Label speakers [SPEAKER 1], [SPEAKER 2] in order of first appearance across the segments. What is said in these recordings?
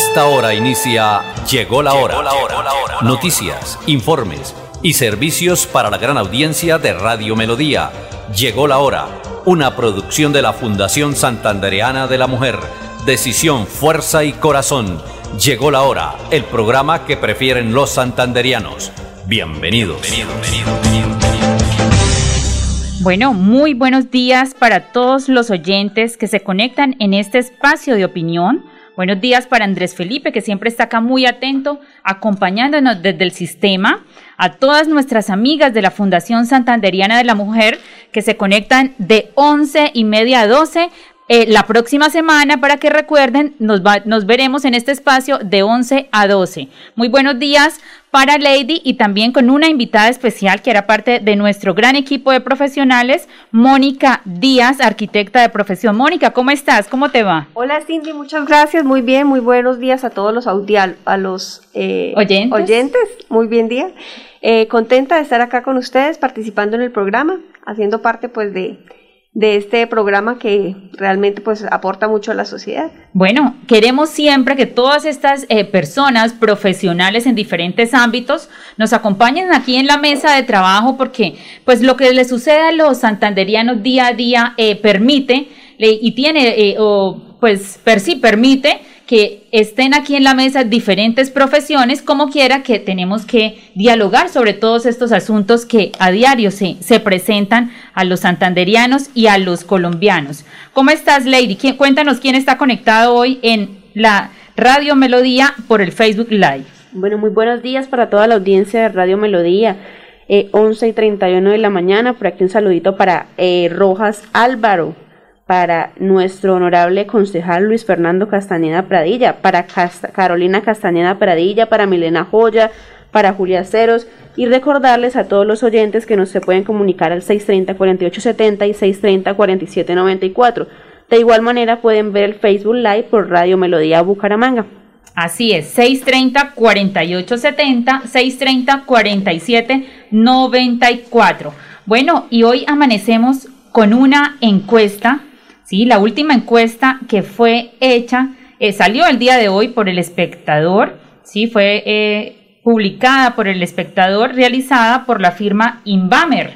[SPEAKER 1] esta hora inicia Llegó la hora. Noticias, informes y servicios para la gran audiencia de Radio Melodía. Llegó la hora. Una producción de la Fundación Santandereana de la Mujer. Decisión, fuerza y corazón. Llegó la hora. El programa que prefieren los santanderianos. Bienvenidos.
[SPEAKER 2] Bueno, muy buenos días para todos los oyentes que se conectan en este espacio de opinión Buenos días para Andrés Felipe, que siempre está acá muy atento, acompañándonos desde el sistema, a todas nuestras amigas de la Fundación Santanderiana de la Mujer, que se conectan de 11 y media a 12 eh, la próxima semana para que recuerden, nos, nos veremos en este espacio de 11 a 12. Muy buenos días para Lady y también con una invitada especial que era parte de nuestro gran equipo de profesionales, Mónica Díaz, arquitecta de profesión. Mónica, ¿cómo estás? ¿Cómo te va?
[SPEAKER 3] Hola Cindy, muchas gracias, muy bien, muy buenos días a todos los audial, a los eh, ¿Oyentes? oyentes, muy bien día. Eh, contenta de estar acá con ustedes, participando en el programa, haciendo parte pues de de este programa que realmente pues aporta mucho a la sociedad.
[SPEAKER 2] Bueno, queremos siempre que todas estas eh, personas profesionales en diferentes ámbitos nos acompañen aquí en la mesa de trabajo porque pues lo que le sucede a los santanderianos día a día eh, permite y tiene eh, o pues per sí permite que estén aquí en la mesa diferentes profesiones, como quiera que tenemos que dialogar sobre todos estos asuntos que a diario se, se presentan a los santanderianos y a los colombianos. ¿Cómo estás, Lady? cuéntanos quién está conectado hoy en la Radio Melodía por el Facebook Live.
[SPEAKER 3] Bueno, muy buenos días para toda la audiencia de Radio Melodía. Eh, 11 y 31 de la mañana, por aquí un saludito para eh, Rojas Álvaro, para nuestro honorable concejal Luis Fernando Castañeda Pradilla, para Carolina Castañeda Pradilla, para Milena Joya, para Julia Ceros y recordarles a todos los oyentes que nos se pueden comunicar al 630-4870 y 630-4794. De igual manera pueden ver el Facebook Live por Radio Melodía Bucaramanga.
[SPEAKER 2] Así es, 630-4870, 630-4794. Bueno, y hoy amanecemos con una encuesta ¿sí? La última encuesta que fue hecha eh, salió el día de hoy por el espectador, ¿sí? fue eh, publicada por el espectador, realizada por la firma Inbamer.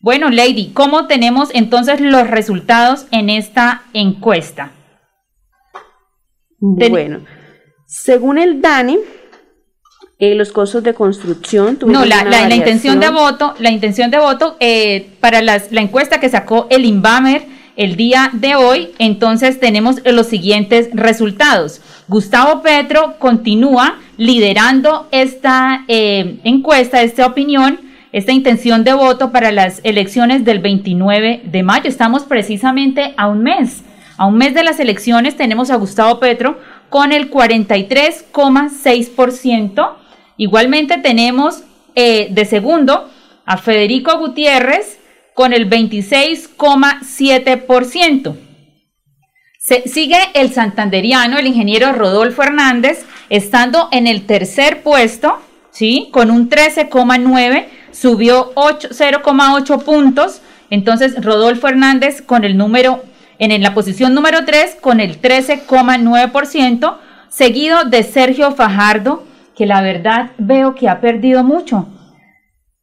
[SPEAKER 2] Bueno, Lady, ¿cómo tenemos entonces los resultados en esta encuesta?
[SPEAKER 3] bueno, según el DANI, eh, los costos de construcción.
[SPEAKER 2] No, la, la, intención de voto, la intención de voto para las, la encuesta que sacó el Inbamer el día de hoy, entonces tenemos los siguientes resultados. Gustavo Petro continúa liderando esta eh, encuesta, esta opinión, esta intención de voto para las elecciones del 29 de mayo. Estamos precisamente a un mes. A un mes de las elecciones tenemos a Gustavo Petro con el 43,6%. Igualmente tenemos eh, de segundo a Federico Gutiérrez con el 26,7%. sigue el santanderiano, el ingeniero Rodolfo Hernández, estando en el tercer puesto, ¿sí? Con un 13,9, subió 0,8 puntos. Entonces, Rodolfo Hernández con el número, en la posición número 3, con el 13,9%, seguido de Sergio Fajardo, que la verdad veo que ha perdido mucho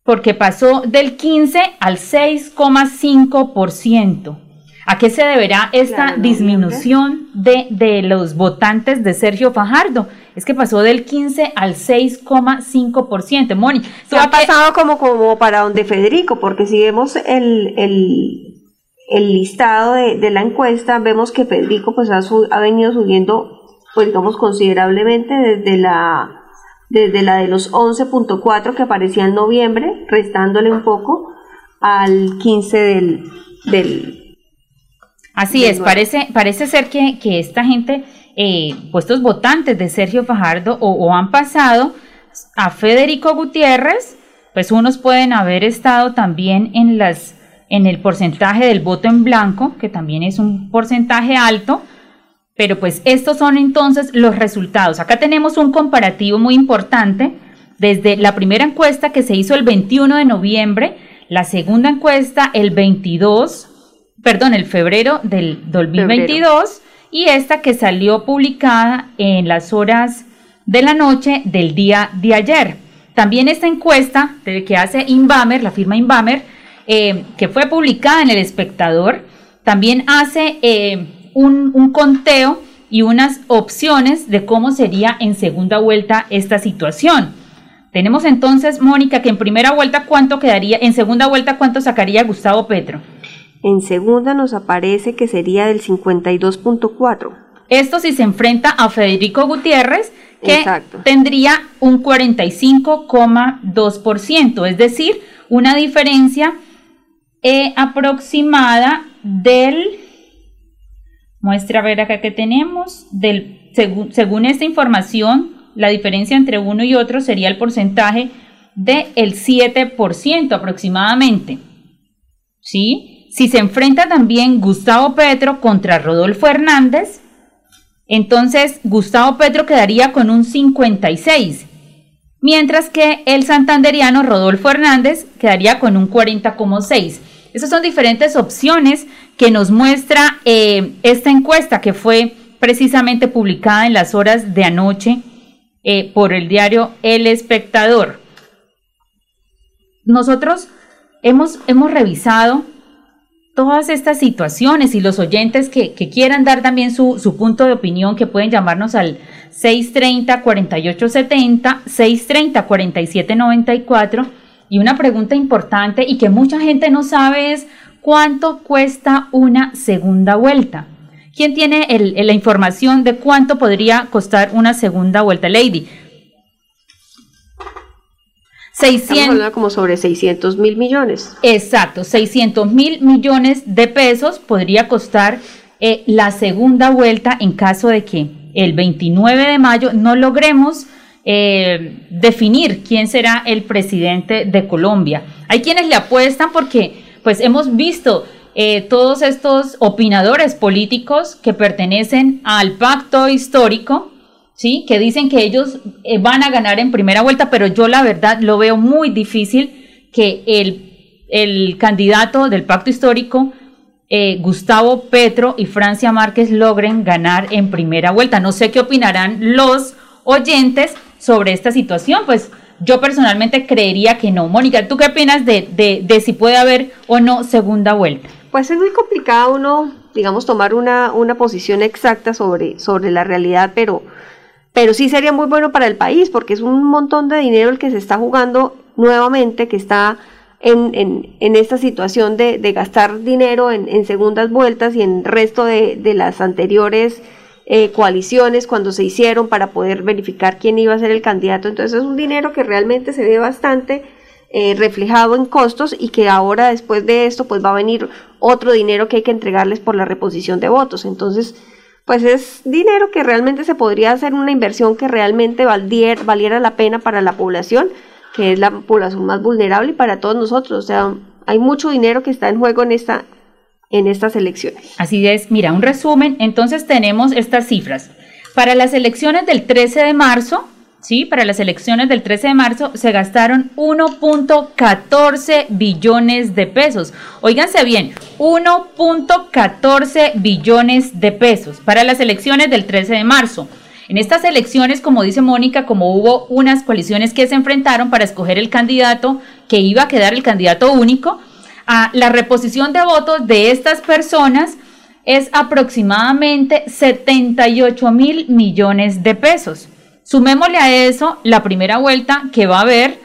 [SPEAKER 2] porque pasó del 15 al 6,5%. ¿A qué se deberá esta disminución de, de, los votantes de Sergio Fajardo? Es que pasó del 15 al 6,5%. Moni,
[SPEAKER 3] ¿tú ha pasado como, como para donde Federico, porque si vemos el, el, el listado de, de, la encuesta, vemos que Federico pues ha, ha venido subiendo, pues digamos, considerablemente desde la desde la de los 11.4 que aparecía en noviembre, restándole un poco al 15 del... del
[SPEAKER 2] Así es, parece, parece ser que, que esta gente, eh, puestos votantes de Sergio Fajardo o, han pasado a Federico Gutiérrez, pues unos pueden haber estado también en las en el porcentaje del voto en blanco, que también es un porcentaje alto, pero pues estos son entonces los resultados. Acá tenemos un comparativo muy importante desde la primera encuesta que se hizo el 21 de noviembre, la segunda encuesta el 22, perdón, el febrero del 2022 y esta que salió publicada en las horas de la noche del día de ayer. También esta encuesta que hace Inbamer, la firma Inbamer, eh, que fue publicada en El Espectador, también hace eh, un, un conteo y unas opciones de cómo sería en segunda vuelta esta situación. Tenemos entonces, Mónica, que en primera vuelta cuánto quedaría, en segunda vuelta cuánto sacaría Gustavo Petro.
[SPEAKER 3] En segunda nos aparece que sería del 52.4.
[SPEAKER 2] Esto si se enfrenta a Federico Gutiérrez, que tendría un 45,2%, es decir, una diferencia eh, aproximada del, muestra a ver acá que tenemos, según, según esta información, la diferencia entre uno y otro sería el porcentaje del el 7% aproximadamente. ¿Sí? Si se enfrenta también Gustavo Petro contra Rodolfo Hernández, entonces Gustavo Petro quedaría con un 56, mientras que el santanderiano Rodolfo Hernández quedaría con un 40,6. Esas son diferentes opciones que nos muestra eh, esta encuesta que fue precisamente publicada en las horas de anoche eh, por el diario El Espectador. Nosotros hemos, hemos revisado todas estas situaciones y los oyentes que, quieran dar también su, su, punto de opinión, que pueden llamarnos al 630-4870, 630-4794. Y una pregunta importante y que mucha gente no sabe es cuánto cuesta una segunda vuelta. ¿Quién tiene la información de cuánto podría costar una segunda vuelta, Lady?
[SPEAKER 3] 600, como sobre 600 mil millones.
[SPEAKER 2] Exacto, 600 mil millones de pesos podría costar eh, la segunda vuelta en caso de que el 29 de mayo no logremos eh, definir quién será el presidente de Colombia. Hay quienes le apuestan porque pues hemos visto eh, todos estos opinadores políticos que pertenecen al pacto histórico ¿sí? Que dicen que ellos eh, van a ganar en primera vuelta, pero yo la verdad lo veo muy difícil que el, el candidato del pacto histórico, eh, Gustavo Petro y Francia Márquez, logren ganar en primera vuelta. No sé qué opinarán los oyentes sobre esta situación, pues yo personalmente creería que no. Mónica, ¿tú qué opinas de, de, de si puede haber o no segunda vuelta?
[SPEAKER 3] Pues es muy complicado uno, digamos, tomar una, una posición exacta sobre, sobre la realidad, pero pero sí sería muy bueno para el país porque es un montón de dinero el que se está jugando nuevamente, que está en, en, esta situación de, de gastar dinero en, en, segundas vueltas y en resto de, de las anteriores eh, coaliciones cuando se hicieron para poder verificar quién iba a ser el candidato. Entonces es un dinero que realmente se ve bastante eh, reflejado en costos y que ahora después de esto pues va a venir otro dinero que hay que entregarles por la reposición de votos. Entonces pues es dinero que realmente se podría hacer una inversión que realmente valiera la pena para la población, que es la población más vulnerable y para todos nosotros. O sea, hay mucho dinero que está en juego en esta en estas elecciones.
[SPEAKER 2] Así es, mira, un resumen, entonces tenemos estas cifras. Para las elecciones del 13 de marzo, ¿sí? Para las elecciones del 13 de marzo se gastaron 1.14 billones de pesos. Óiganse bien, 1.14 billones de pesos para las elecciones del 13 de marzo. En estas elecciones, como dice Mónica, como hubo unas coaliciones que se enfrentaron para escoger el candidato que iba a quedar el candidato único, a la reposición de votos de estas personas es aproximadamente 78 mil millones de pesos. Sumémosle a eso la primera vuelta que va a haber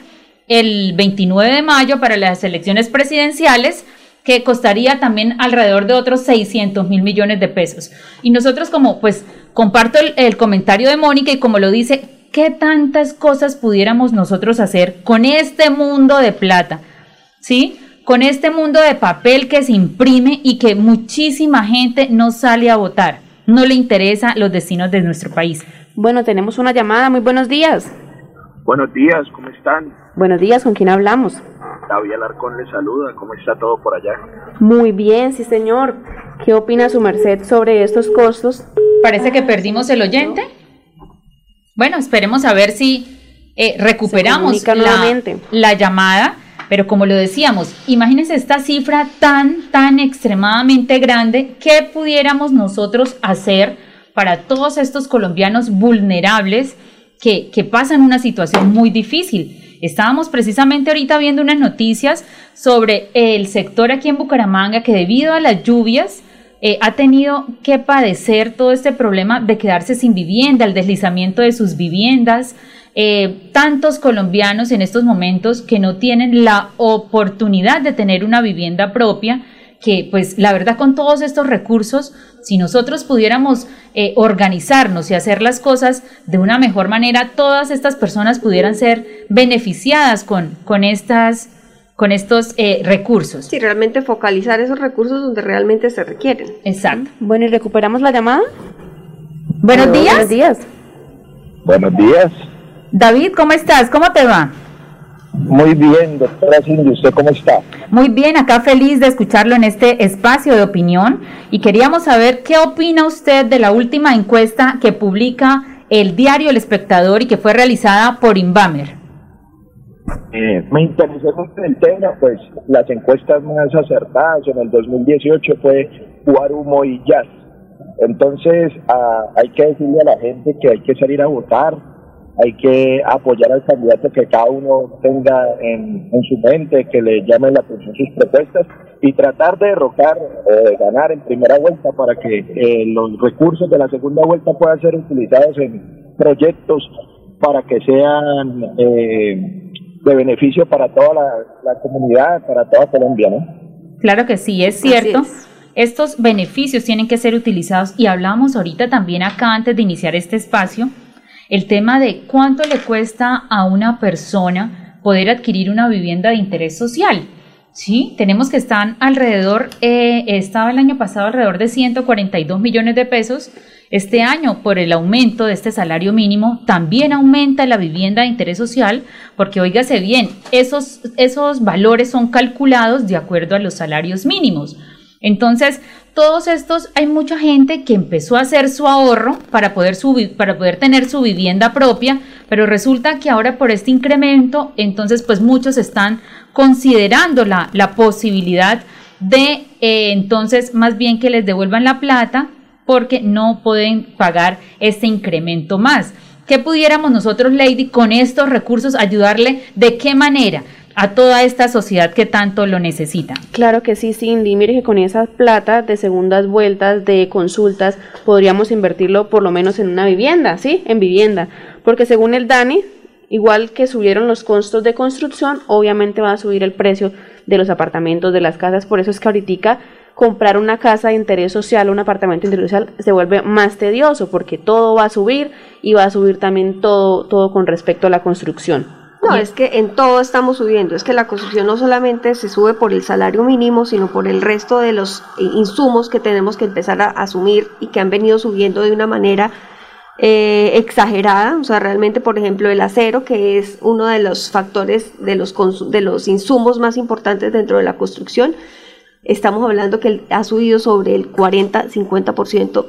[SPEAKER 2] el 29 de mayo para las elecciones presidenciales, que costaría también alrededor de otros 600 mil millones de pesos. Y nosotros como, pues, comparto el, el comentario de Mónica y como lo dice, ¿qué tantas cosas pudiéramos nosotros hacer con este mundo de plata? ¿Sí? Con este mundo de papel que se imprime y que muchísima gente no sale a votar, no le interesa los destinos de nuestro país.
[SPEAKER 3] Bueno, tenemos una llamada. Muy buenos días.
[SPEAKER 4] Buenos días, ¿cómo están?
[SPEAKER 3] Buenos días, ¿con quién hablamos?
[SPEAKER 4] David Alarcón le saluda, ¿cómo está todo por allá?
[SPEAKER 3] Muy bien, sí señor. ¿Qué opina su merced sobre estos costos?
[SPEAKER 2] Parece que perdimos el oyente. Bueno, esperemos a ver si eh, recuperamos la, la, llamada. Pero como lo decíamos, imagínense esta cifra tan, tan extremadamente grande, ¿qué pudiéramos nosotros hacer para todos estos colombianos vulnerables que, que pasan una situación muy difícil? Estábamos precisamente ahorita viendo unas noticias sobre el sector aquí en Bucaramanga que debido a las lluvias eh, ha tenido que padecer todo este problema de quedarse sin vivienda, el deslizamiento de sus viviendas, eh, tantos colombianos en estos momentos que no tienen la oportunidad de tener una vivienda propia, que pues la verdad con todos estos recursos, si nosotros pudiéramos eh, organizarnos y hacer las cosas de una mejor manera, todas estas personas pudieran ser beneficiadas con, con estas con estos eh, recursos.
[SPEAKER 3] Sí, realmente focalizar esos recursos donde realmente se requieren.
[SPEAKER 2] Exacto.
[SPEAKER 3] Bueno, y recuperamos la llamada.
[SPEAKER 2] Buenos días.
[SPEAKER 3] Buenos días.
[SPEAKER 4] Buenos días.
[SPEAKER 2] David, ¿cómo estás? ¿Cómo te va?
[SPEAKER 4] Muy bien, doctora Cindy, ¿usted cómo está?
[SPEAKER 2] Muy bien, acá feliz de escucharlo en este espacio de opinión y queríamos saber qué opina usted de la última encuesta que publica el diario El Espectador y que fue realizada por Inbamer.
[SPEAKER 4] Eh, me interesó mucho el tema, pues las encuestas más acertadas en el 2018 fue Humo y Jazz. Entonces ah, hay que decirle a la gente que hay que salir a votar, hay que apoyar al candidato que cada uno tenga en, su mente, que le llame la atención sus propuestas y tratar de derrocar o de ganar en primera vuelta para que eh, los recursos de la segunda vuelta puedan ser utilizados en proyectos para que sean eh, de beneficio para toda la, comunidad, para toda Colombia, ¿no?
[SPEAKER 2] Claro que sí, es cierto. Estos beneficios tienen que ser utilizados y hablamos ahorita también acá antes de iniciar este espacio el tema de cuánto le cuesta a una persona poder adquirir una vivienda de interés social. Sí, tenemos que estar alrededor, eh, estaba el año pasado alrededor de 142 millones de pesos. Este año, por el aumento de este salario mínimo, también aumenta la vivienda de interés social, porque oígase bien, esos, esos valores son calculados de acuerdo a los salarios mínimos. Entonces, todos estos, hay mucha gente que empezó a hacer su ahorro para poder, subir, para poder tener su vivienda propia, pero resulta que ahora por este incremento, entonces pues muchos están considerando la, la posibilidad de eh, entonces más bien que les devuelvan la plata porque no pueden pagar este incremento más. ¿Qué pudiéramos nosotros, Lady, con estos recursos ayudarle? ¿De qué manera? A toda esta sociedad que tanto lo necesita.
[SPEAKER 3] Claro que sí, Cindy. Mire que con esas plata de segundas vueltas, de consultas, podríamos invertirlo por lo menos en una vivienda, ¿sí? En vivienda. Porque según el DANI, igual que subieron los costos de construcción, obviamente va a subir el precio de los apartamentos, de las casas. Por eso es que ahorita comprar una casa de interés social, un apartamento de interés social, se vuelve más tedioso porque todo va a subir y va a subir también todo, todo con respecto a la construcción.
[SPEAKER 5] No, es que en todo estamos subiendo. Es que la construcción no solamente se sube por el salario mínimo, sino por el resto de los insumos que tenemos que empezar a asumir y que han venido subiendo de una manera eh, exagerada. O sea, realmente, por ejemplo, el acero, que es uno de los factores de los, de los insumos más importantes dentro de la construcción, estamos hablando que ha subido sobre el 40-50%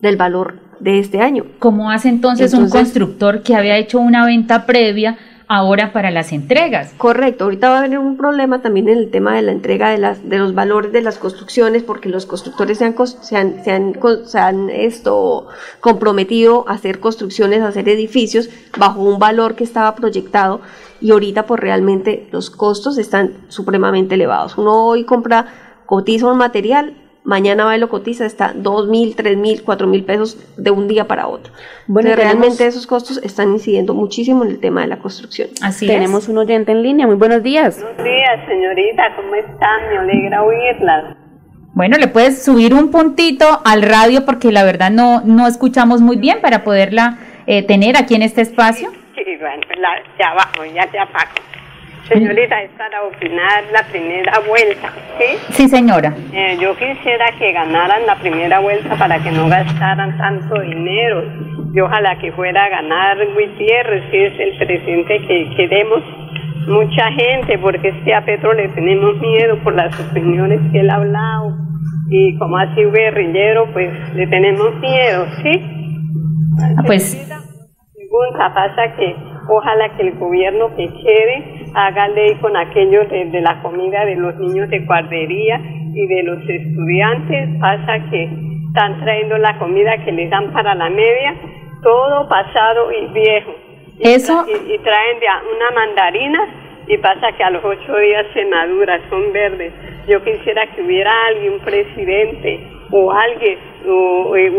[SPEAKER 5] del valor de este año.
[SPEAKER 2] ¿Cómo hace entonces, entonces, un constructor que había hecho una venta previa ahora para las entregas.
[SPEAKER 5] Correcto, ahorita va a haber un problema también en el tema de la entrega de, las, de los valores de las construcciones porque los constructores se han, se han, se han, se han esto, comprometido a hacer construcciones, a hacer edificios bajo un valor que estaba proyectado y ahorita pues realmente los costos están supremamente elevados. Uno hoy compra, cotiza un material mañana va y lo cotiza, está dos mil, tres mil, cuatro mil pesos de un día para otro. Bueno, realmente esos costos están incidiendo muchísimo en el tema de la construcción.
[SPEAKER 3] Así Tenemos un oyente en línea, muy buenos días.
[SPEAKER 6] Buenos días, señorita, ¿cómo están? Me alegra oírlas.
[SPEAKER 2] Bueno, le puedes subir un puntito al radio porque la verdad no, no escuchamos muy bien para poderla eh, tener aquí en este espacio.
[SPEAKER 6] Sí, bueno, ya abajo, ya te apago. Señorita, es para opinar la primera vuelta, ¿sí?
[SPEAKER 2] Sí, señora.
[SPEAKER 6] Eh, yo quisiera que ganaran la primera vuelta para que no gastaran tanto dinero. Y ojalá que fuera a ganar Gutiérrez, que es el presidente que queremos mucha gente, porque es que a Petro le tenemos miedo por las opiniones que él ha hablado. Y como ha sido guerrillero, pues le tenemos miedo, ¿sí?
[SPEAKER 2] Ah, pues...
[SPEAKER 6] Pregunta pasa que ojalá que el gobierno que quede haga ley con aquello de, la comida de los niños de guardería y de los estudiantes. Pasa que están trayendo la comida que les dan para la media, todo pasado y viejo.
[SPEAKER 2] Eso.
[SPEAKER 6] Y, traen de una mandarina y pasa que a los ocho días se madura, son verdes. Yo quisiera que hubiera alguien, un presidente o alguien, o, el,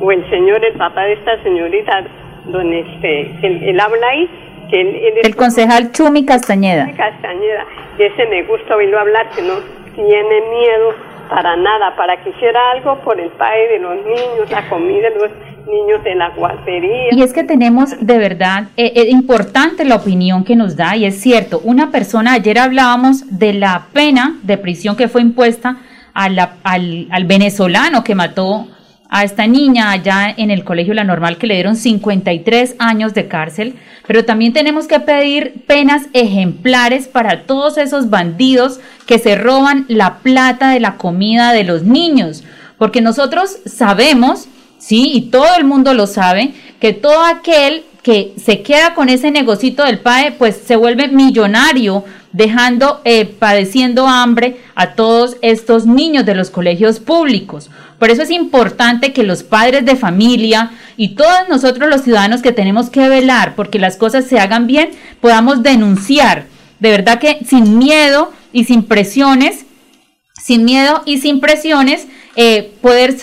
[SPEAKER 6] o el señor, el papá de esta señorita, donde este, él, habla ahí, que
[SPEAKER 2] el concejal Chumi Castañeda.
[SPEAKER 6] Castañeda, y ese me gusta oírlo hablar, que no tiene miedo para nada, para que hiciera algo por el padre de los niños, la comida de los niños de la guardería.
[SPEAKER 2] Y es que tenemos de verdad, eh, eh, importante la opinión que nos da, y es cierto, una persona, ayer hablábamos de la pena de prisión que fue impuesta al, al venezolano que mató a esta niña allá en el colegio La Normal que le dieron 53 años de cárcel, pero también tenemos que pedir penas ejemplares para todos esos bandidos que se roban la plata de la comida de los niños, porque nosotros sabemos, sí, y todo el mundo lo sabe, que todo aquel que se queda con ese negocito del PAE, pues se vuelve millonario, dejando, eh, padeciendo hambre a todos estos niños de los colegios públicos. Por eso es importante que los padres de familia y todos nosotros los ciudadanos que tenemos que velar porque las cosas se hagan bien, podamos denunciar. De verdad que sin miedo y sin presiones, sin miedo y sin presiones, eh, poder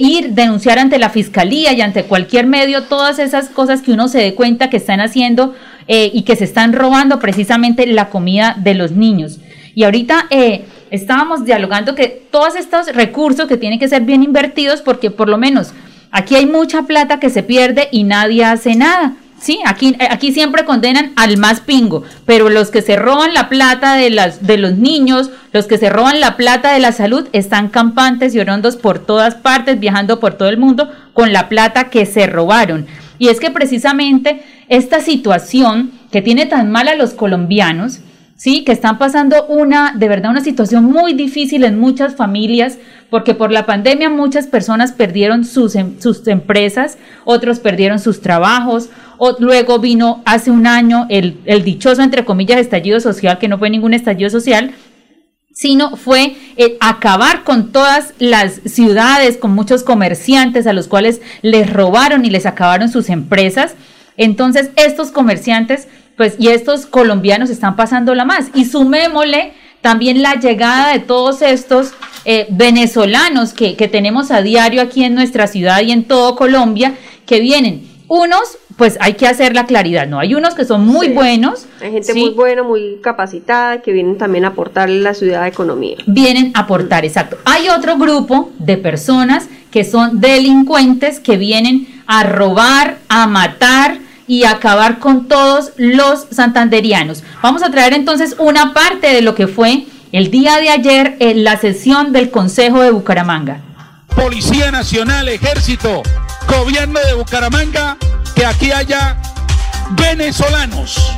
[SPEAKER 2] ir, denunciar ante la fiscalía y ante cualquier medio todas esas cosas que uno se dé cuenta que están haciendo eh, y que se están robando precisamente la comida de los niños. Y ahorita eh, estábamos dialogando que todos estos recursos que tienen que ser bien invertidos porque por lo menos aquí hay mucha plata que se pierde y nadie hace nada. Sí, aquí, eh, aquí siempre condenan al más pingo, pero los que se roban la plata de, las, de los niños, los que se roban la plata de la salud, están campantes y orondos por todas partes, viajando por todo el mundo con la plata que se robaron. Y es que precisamente esta situación que tiene tan mal a los colombianos, sí, que están pasando una, de verdad, una situación muy difícil en muchas familias, porque por la pandemia muchas personas perdieron sus, em, sus empresas, otros perdieron sus trabajos, o, luego vino hace un año el, el dichoso, entre comillas, estallido social, que no fue ningún estallido social, sino fue eh, acabar con todas las ciudades, con muchos comerciantes a los cuales les robaron y les acabaron sus empresas. Entonces, estos comerciantes pues y estos colombianos están pasándola más. Y sumémosle también la llegada de todos estos eh, venezolanos que, que tenemos a diario aquí en nuestra ciudad y en todo Colombia, que vienen. Unos, pues hay que hacer la claridad, ¿no? Hay unos que son muy buenos.
[SPEAKER 5] Hay gente muy buena, muy capacitada, que vienen también a aportar a la ciudad de economía.
[SPEAKER 2] Vienen a aportar, exacto. Hay otro grupo de personas que son delincuentes que vienen a robar, a matar, y acabar con todos los santanderianos. Vamos a traer entonces una parte de lo que fue el día de ayer en la sesión del Consejo de Bucaramanga.
[SPEAKER 7] Policía Nacional, Ejército, Gobierno de Bucaramanga, que aquí haya venezolanos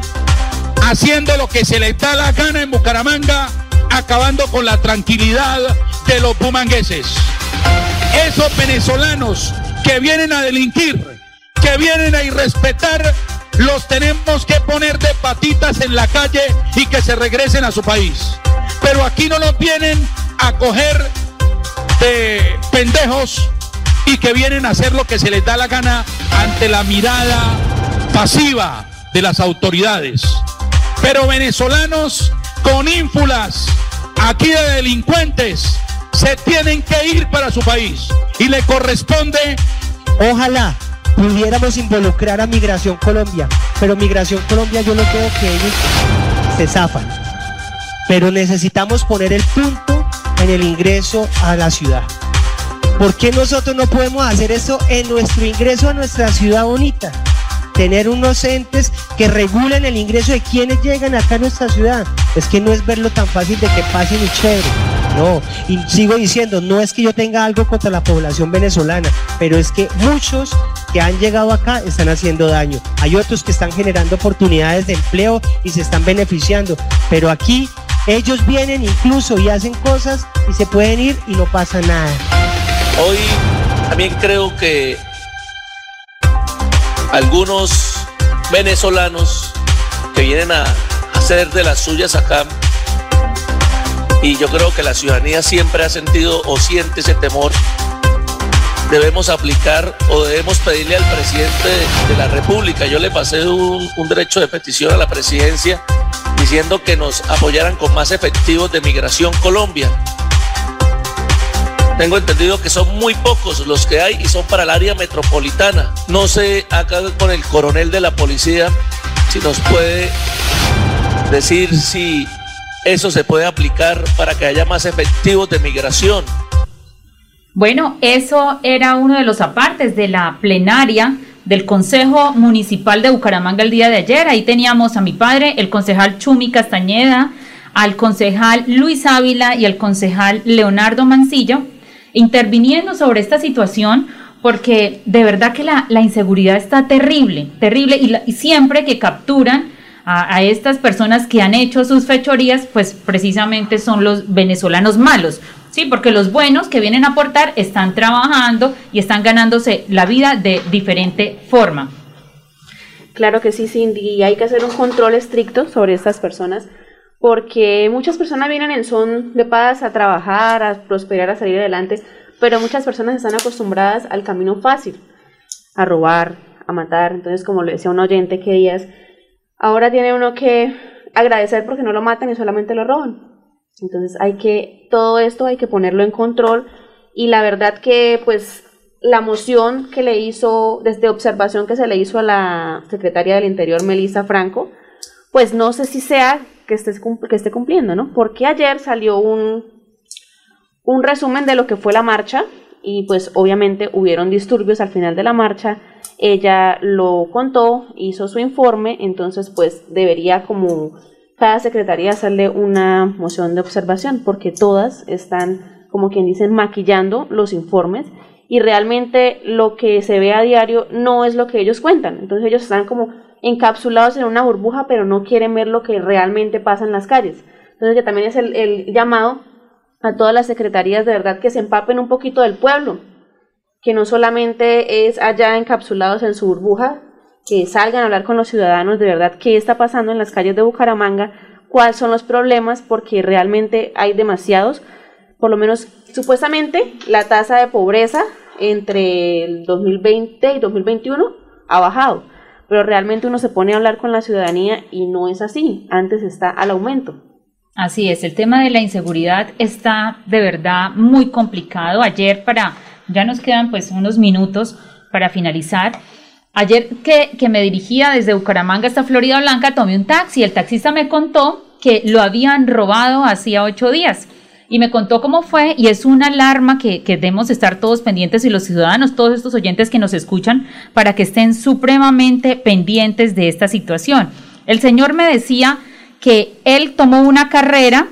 [SPEAKER 7] haciendo lo que se les da la gana en Bucaramanga, acabando con la tranquilidad de los bumangueses. Esos venezolanos que vienen a delinquir que vienen a irrespetar, los tenemos que poner de patitas en la calle y que se regresen a su país. Pero aquí no los vienen a coger de pendejos y que vienen a hacer lo que se les da la gana ante la mirada pasiva de las autoridades. Pero venezolanos con ínfulas aquí de delincuentes se tienen que ir para su país y le corresponde,
[SPEAKER 8] ojalá pudiéramos involucrar a Migración Colombia, pero Migración Colombia yo lo creo que ellos se zafan. Pero necesitamos poner el punto en el ingreso a la ciudad. ¿Por qué nosotros no podemos hacer eso en nuestro ingreso a nuestra ciudad bonita? Tener unos entes que regulen el ingreso de quienes llegan acá a nuestra ciudad. Es que no es verlo tan fácil de que pasen y chévere. No, y sigo diciendo, no es que yo tenga algo contra la población venezolana, pero es que muchos que han llegado acá están haciendo daño. Hay otros que están generando oportunidades de empleo y se están beneficiando, pero aquí ellos vienen incluso y hacen cosas y se pueden ir y no pasa nada.
[SPEAKER 9] Hoy también creo que algunos venezolanos que vienen a ser de las suyas acá. Y yo creo que la ciudadanía siempre ha sentido o siente ese temor. Debemos aplicar o debemos pedirle al presidente de la República. Yo le pasé un, un derecho de petición a la presidencia diciendo que nos apoyaran con más efectivos de Migración Colombia. Tengo entendido que son muy pocos los que hay y son para el área metropolitana. No sé acá con el coronel de la policía si nos puede decir si eso se puede aplicar para que haya más efectivos de migración.
[SPEAKER 2] Bueno, eso era uno de los apartes de la plenaria del Consejo Municipal de Bucaramanga el día de ayer. Ahí teníamos a mi padre, el concejal Chumi Castañeda, al concejal Luis Ávila y al concejal Leonardo Mancillo, interviniendo sobre esta situación porque de verdad que la, inseguridad está terrible, terrible y siempre que capturan a, estas personas que han hecho sus fechorías, pues precisamente son los venezolanos malos, ¿sí? Porque los buenos que vienen a aportar están trabajando y están ganándose la vida de diferente forma.
[SPEAKER 3] Claro que sí, Cindy, y hay que hacer un control estricto sobre estas personas, porque muchas personas vienen en son de paz a trabajar, a prosperar, a salir adelante, pero muchas personas están acostumbradas al camino fácil, a robar, a matar. Entonces, como le decía un oyente que días, Ahora tiene uno que agradecer porque no lo matan y solamente lo roban. Entonces hay que, todo esto hay que ponerlo en control y la verdad que pues la moción que le hizo, desde observación que se le hizo a la secretaria del Interior, Melissa Franco, pues no sé si sea que esté, que esté cumpliendo, ¿no? Porque ayer salió un, un resumen de lo que fue la marcha y pues obviamente hubieron disturbios al final de la marcha ella lo contó, hizo su informe, entonces pues debería como cada secretaría hacerle una moción de observación porque todas están como quien dicen maquillando los informes y realmente lo que se ve a diario no es lo que ellos cuentan. Entonces ellos están como encapsulados en una burbuja pero no quieren ver lo que realmente pasa en las calles. Entonces que también es el, el llamado a todas las secretarías de verdad que se empapen un poquito del pueblo, que no solamente es allá encapsulados en su burbuja, que salgan a hablar con los ciudadanos de verdad qué está pasando en las calles de Bucaramanga, cuáles son los problemas, porque realmente hay demasiados. Por lo menos, supuestamente, la tasa de pobreza entre el 2020 y 2021 ha bajado, pero realmente uno se pone a hablar con la ciudadanía y no es así, antes está al aumento.
[SPEAKER 2] Así es, el tema de la inseguridad está de verdad muy complicado. Ayer para ya nos quedan pues unos minutos para finalizar. Ayer que, que me dirigía desde Bucaramanga hasta Florida Blanca, tomé un taxi. El taxista me contó que lo habían robado hacía ocho días y me contó cómo fue y es una alarma que, que, debemos estar todos pendientes y los ciudadanos, todos estos oyentes que nos escuchan, para que estén supremamente pendientes de esta situación. El señor me decía que él tomó una carrera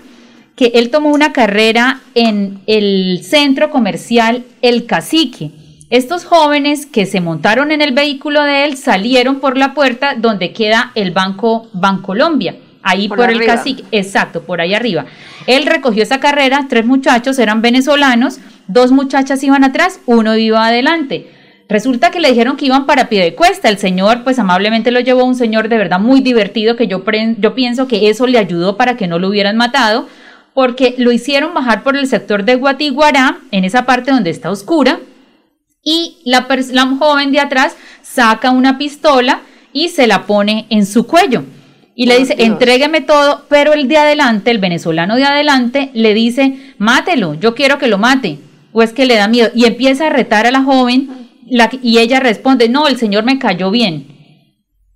[SPEAKER 2] que él tomó una carrera en el centro comercial El Cacique. Estos jóvenes que se montaron en el vehículo de él salieron por la puerta donde queda el Banco Bancolombia, ahí por, el Cacique, exacto, por ahí arriba. Él recogió esa carrera, tres muchachos eran venezolanos, dos muchachas iban atrás, uno iba adelante. Resulta que le dijeron que iban para pie de cuesta. El señor, pues amablemente lo llevó, un señor de verdad muy divertido, que yo, yo pienso que eso le ayudó para que no lo hubieran matado porque lo hicieron bajar por el sector de Guatiguará, en esa parte donde está oscura, y la, la joven de atrás saca una pistola y se la pone en su cuello. Y le dice, entrégueme todo, pero el de adelante, el venezolano de adelante, le dice, mátelo, yo quiero que lo mate. O es que le da miedo. Y empieza a retar a la joven y ella responde, no, el señor me cayó bien.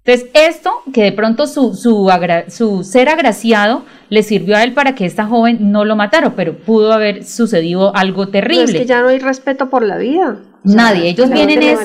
[SPEAKER 2] Entonces, esto, que de pronto su, su, su, ser agraciado le sirvió a él para que esta joven no lo matara, pero pudo haber sucedido algo terrible. Pero
[SPEAKER 5] es que ya no hay respeto por la vida.
[SPEAKER 2] Nadie, ellos vienen es,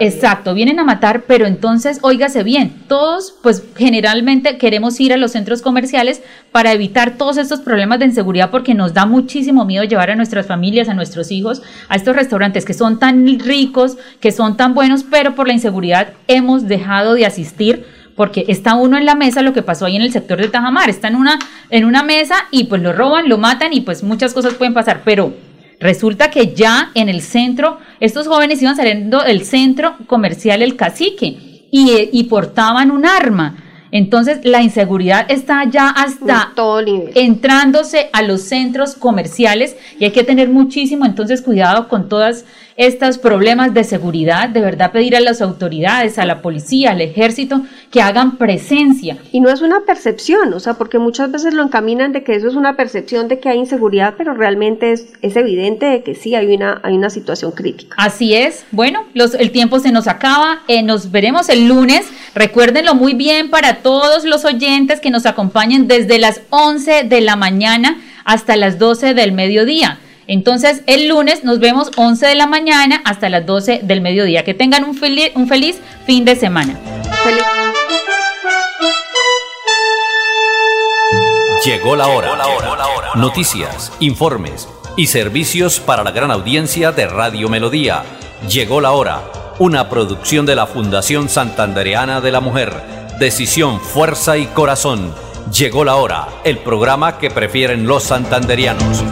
[SPEAKER 2] exacto, vienen a matar, pero entonces, óigase bien, todos pues generalmente queremos ir a los centros comerciales para evitar todos estos problemas de inseguridad porque nos da muchísimo miedo llevar a nuestras familias, a nuestros hijos, a estos restaurantes que son tan ricos, que son tan buenos, pero por la inseguridad hemos dejado de asistir porque está uno en la mesa, lo que pasó ahí en el sector de Tajamar, está en una, en una mesa y pues lo roban, lo matan y pues muchas cosas pueden pasar, pero Resulta que ya en el centro, estos jóvenes iban saliendo del centro comercial El Cacique y, portaban un arma. Entonces la inseguridad está ya hasta
[SPEAKER 5] todo nivel.
[SPEAKER 2] entrándose a los centros comerciales y hay que tener muchísimo entonces cuidado con todas estos problemas de seguridad, de verdad pedir a las autoridades, a la policía, al ejército, que hagan presencia.
[SPEAKER 5] Y no es una percepción, o sea, porque muchas veces lo encaminan de que eso es una percepción de que hay inseguridad, pero realmente es, es evidente de que sí hay una, hay una situación crítica.
[SPEAKER 2] Así es. Bueno, los, el tiempo se nos acaba. Eh, nos veremos el lunes. Recuérdenlo muy bien para todos los oyentes que nos acompañen desde las 11 de la mañana hasta las 12 del mediodía. Entonces, el lunes nos vemos 11 de la mañana hasta las 12 del mediodía. Que tengan un feliz, un feliz fin de semana.
[SPEAKER 1] Llegó la hora. Noticias, informes y servicios para la gran audiencia de Radio Melodía. Llegó la hora. Una producción de la Fundación Santandereana de la Mujer. Decisión, fuerza y corazón. Llegó la hora. El programa que prefieren los santanderianos.